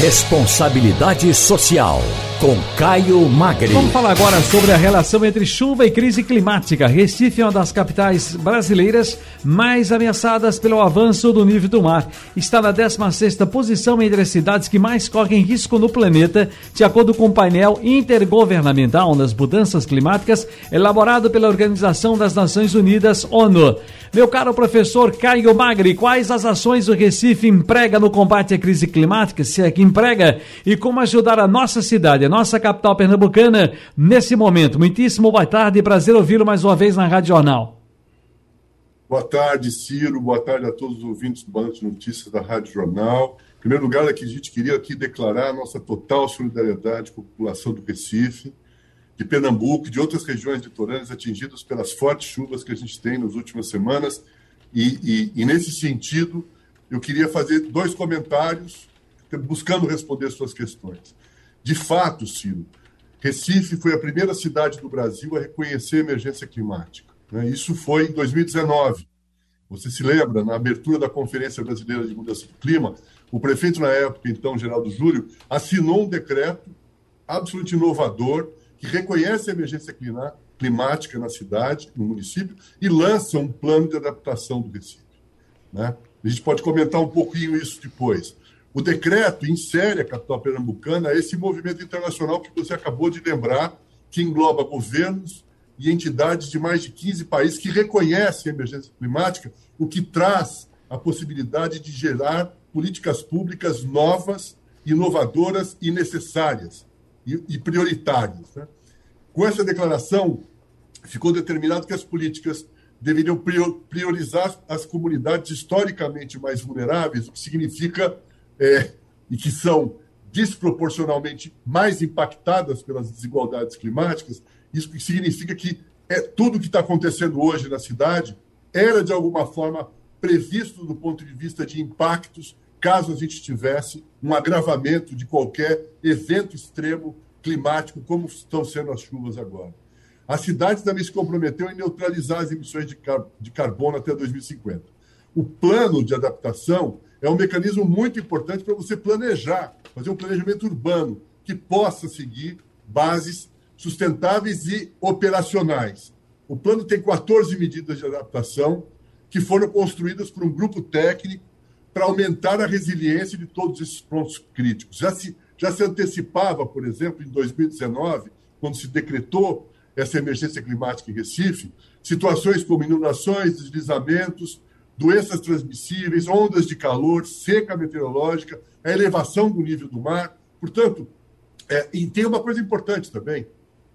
Responsabilidade Social, com Caio Magri. Vamos falar agora sobre a relação entre chuva e crise climática. Recife é uma das capitais brasileiras mais ameaçadas pelo avanço do nível do mar. Está na 16ª posição entre as cidades que mais correm risco no planeta, de acordo com o painel intergovernamental das mudanças climáticas, elaborado pela Organização das Nações Unidas, ONU. Meu caro professor Caio Magri, quais as ações o Recife emprega no combate à crise climática, se é que emprega, e como ajudar a nossa cidade, nossa capital pernambucana, nesse momento? Muitíssimo boa tarde, prazer ouvi-lo mais uma vez na Rádio Jornal. Boa tarde, Ciro. Boa tarde a todos os ouvintes do Banco de Notícias da Rádio Jornal. Em primeiro lugar, aqui, a gente queria aqui declarar nossa total solidariedade com a população do Recife de Pernambuco e de outras regiões litorâneas atingidas pelas fortes chuvas que a gente tem nas últimas semanas. E, e, e nesse sentido, eu queria fazer dois comentários buscando responder suas questões. De fato, Ciro, Recife foi a primeira cidade do Brasil a reconhecer a emergência climática. Né? Isso foi em 2019. Você se lembra, na abertura da Conferência Brasileira de Mudança do Clima, o prefeito na época, então, Geraldo Júlio, assinou um decreto absolutamente inovador que reconhece a emergência climática na cidade, no município, e lança um plano de adaptação do Recife. Né? A gente pode comentar um pouquinho isso depois. O decreto insere a capital pernambucana a esse movimento internacional que você acabou de lembrar, que engloba governos e entidades de mais de 15 países que reconhecem a emergência climática, o que traz a possibilidade de gerar políticas públicas novas, inovadoras e necessárias e, e prioritários. Né? Com essa declaração, ficou determinado que as políticas deveriam priorizar as comunidades historicamente mais vulneráveis, o que significa é, e que são desproporcionalmente mais impactadas pelas desigualdades climáticas. Isso significa que é tudo que está acontecendo hoje na cidade era de alguma forma previsto do ponto de vista de impactos caso a gente tivesse um agravamento de qualquer evento extremo climático, como estão sendo as chuvas agora. A cidade também se comprometeu em neutralizar as emissões de, car de carbono até 2050. O plano de adaptação é um mecanismo muito importante para você planejar, fazer um planejamento urbano que possa seguir bases sustentáveis e operacionais. O plano tem 14 medidas de adaptação que foram construídas por um grupo técnico para aumentar a resiliência de todos esses pontos críticos. Já se, já se antecipava, por exemplo, em 2019, quando se decretou essa emergência climática em Recife, situações como inundações, deslizamentos, doenças transmissíveis, ondas de calor, seca meteorológica, a elevação do nível do mar. Portanto, é, e tem uma coisa importante também.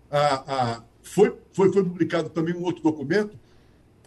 A, a, foi, foi, foi publicado também um outro documento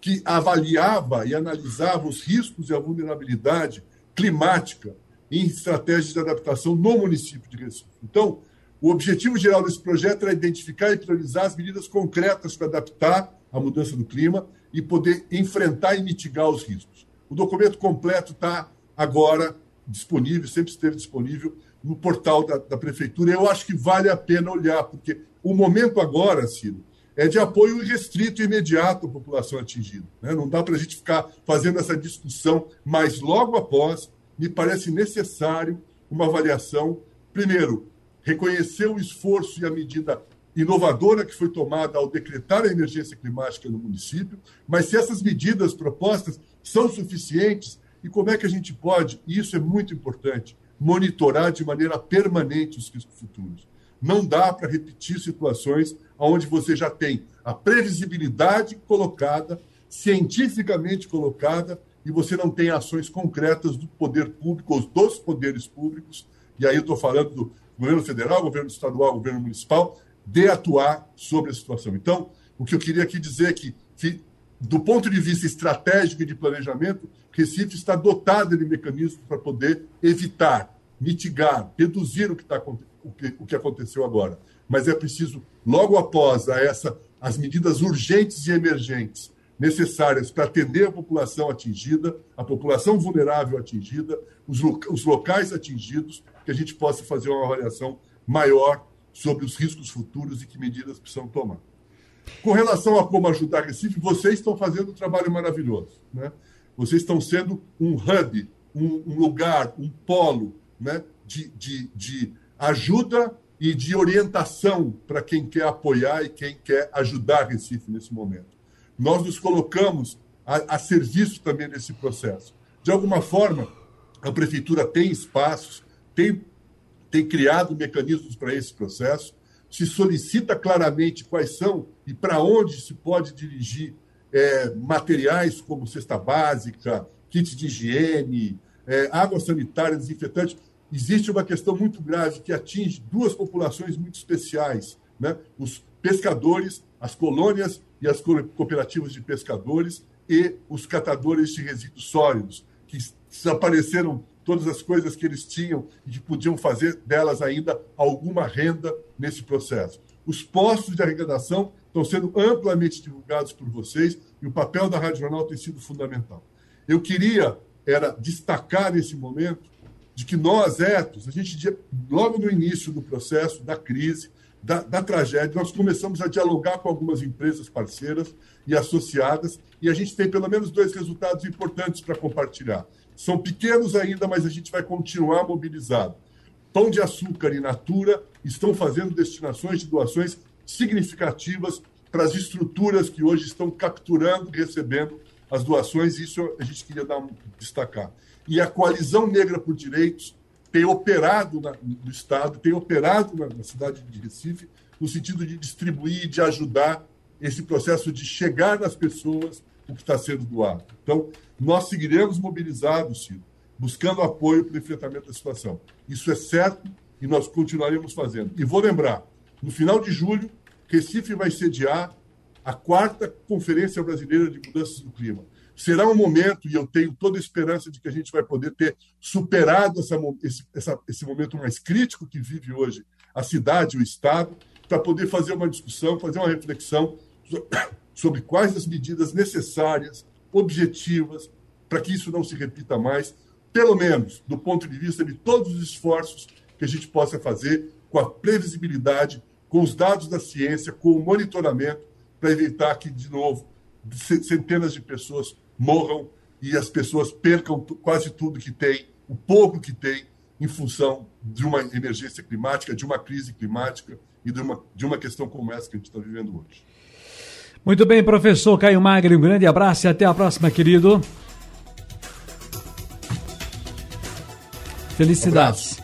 que avaliava e analisava os riscos e a vulnerabilidade climática em estratégias de adaptação no município de Recife. Então, o objetivo geral desse projeto era identificar e priorizar as medidas concretas para adaptar à mudança do clima e poder enfrentar e mitigar os riscos. O documento completo está agora disponível, sempre esteve disponível no portal da, da Prefeitura. Eu acho que vale a pena olhar, porque o momento agora, Ciro, é de apoio restrito e imediato à população atingida. Né? Não dá para a gente ficar fazendo essa discussão, mas logo após, me parece necessário uma avaliação. Primeiro, reconhecer o esforço e a medida inovadora que foi tomada ao decretar a emergência climática no município, mas se essas medidas propostas são suficientes e como é que a gente pode, e isso é muito importante, monitorar de maneira permanente os riscos futuros. Não dá para repetir situações onde você já tem a previsibilidade colocada, cientificamente colocada, e você não tem ações concretas do poder público, ou dos poderes públicos, e aí eu estou falando do governo federal, governo estadual, governo municipal, de atuar sobre a situação. Então, o que eu queria aqui dizer é que, do ponto de vista estratégico e de planejamento, Recife está dotado de mecanismos para poder evitar, mitigar, reduzir o que, está, o que, o que aconteceu agora. Mas é preciso, logo após a essa, as medidas urgentes e emergentes necessárias para atender a população atingida, a população vulnerável atingida, os locais atingidos, que a gente possa fazer uma avaliação maior sobre os riscos futuros e que medidas precisam tomar. Com relação a como ajudar Recife, vocês estão fazendo um trabalho maravilhoso. Né? Vocês estão sendo um hub, um, um lugar, um polo né, de, de, de ajuda e de orientação para quem quer apoiar e quem quer ajudar Recife nesse momento. Nós nos colocamos a, a serviço também desse processo. De alguma forma, a prefeitura tem espaços, tem, tem criado mecanismos para esse processo, se solicita claramente quais são e para onde se pode dirigir é, materiais como cesta básica, kits de higiene, é, água sanitária, desinfetante. Existe uma questão muito grave que atinge duas populações muito especiais: né? os pescadores, as colônias e as cooperativas de pescadores e os catadores de resíduos sólidos, que desapareceram todas as coisas que eles tinham e que podiam fazer delas ainda alguma renda nesse processo. Os postos de arrecadação estão sendo amplamente divulgados por vocês e o papel da Rádio Jornal tem sido fundamental. Eu queria era destacar nesse momento de que nós, etos, a gente logo no início do processo da crise, da, da, tragédia, nós começamos a dialogar com algumas empresas parceiras e associadas, e a gente tem pelo menos dois resultados importantes para compartilhar. São pequenos ainda, mas a gente vai continuar mobilizado. Pão de Açúcar e Natura estão fazendo destinações de doações significativas para as estruturas que hoje estão capturando e recebendo as doações, isso a gente queria dar, destacar. E a Coalizão Negra por Direitos tem operado na, no Estado, tem operado na, na cidade de Recife, no sentido de distribuir, de ajudar esse processo de chegar nas pessoas o que está sendo doado. Então, nós seguiremos mobilizados, Ciro, buscando apoio para o enfrentamento da situação. Isso é certo e nós continuaremos fazendo. E vou lembrar, no final de julho, Recife vai sediar a quarta Conferência Brasileira de Mudanças do Clima. Será um momento, e eu tenho toda a esperança de que a gente vai poder ter superado essa, esse, essa, esse momento mais crítico que vive hoje a cidade, o Estado, para poder fazer uma discussão, fazer uma reflexão sobre quais as medidas necessárias, objetivas, para que isso não se repita mais, pelo menos do ponto de vista de todos os esforços que a gente possa fazer com a previsibilidade, com os dados da ciência, com o monitoramento, para evitar que, de novo, centenas de pessoas morram e as pessoas percam quase tudo que têm, o pouco que têm, em função de uma emergência climática, de uma crise climática e de uma, de uma questão como essa que a gente está vivendo hoje. Muito bem, professor Caio Magri, um grande abraço e até a próxima, querido. Felicidades. Um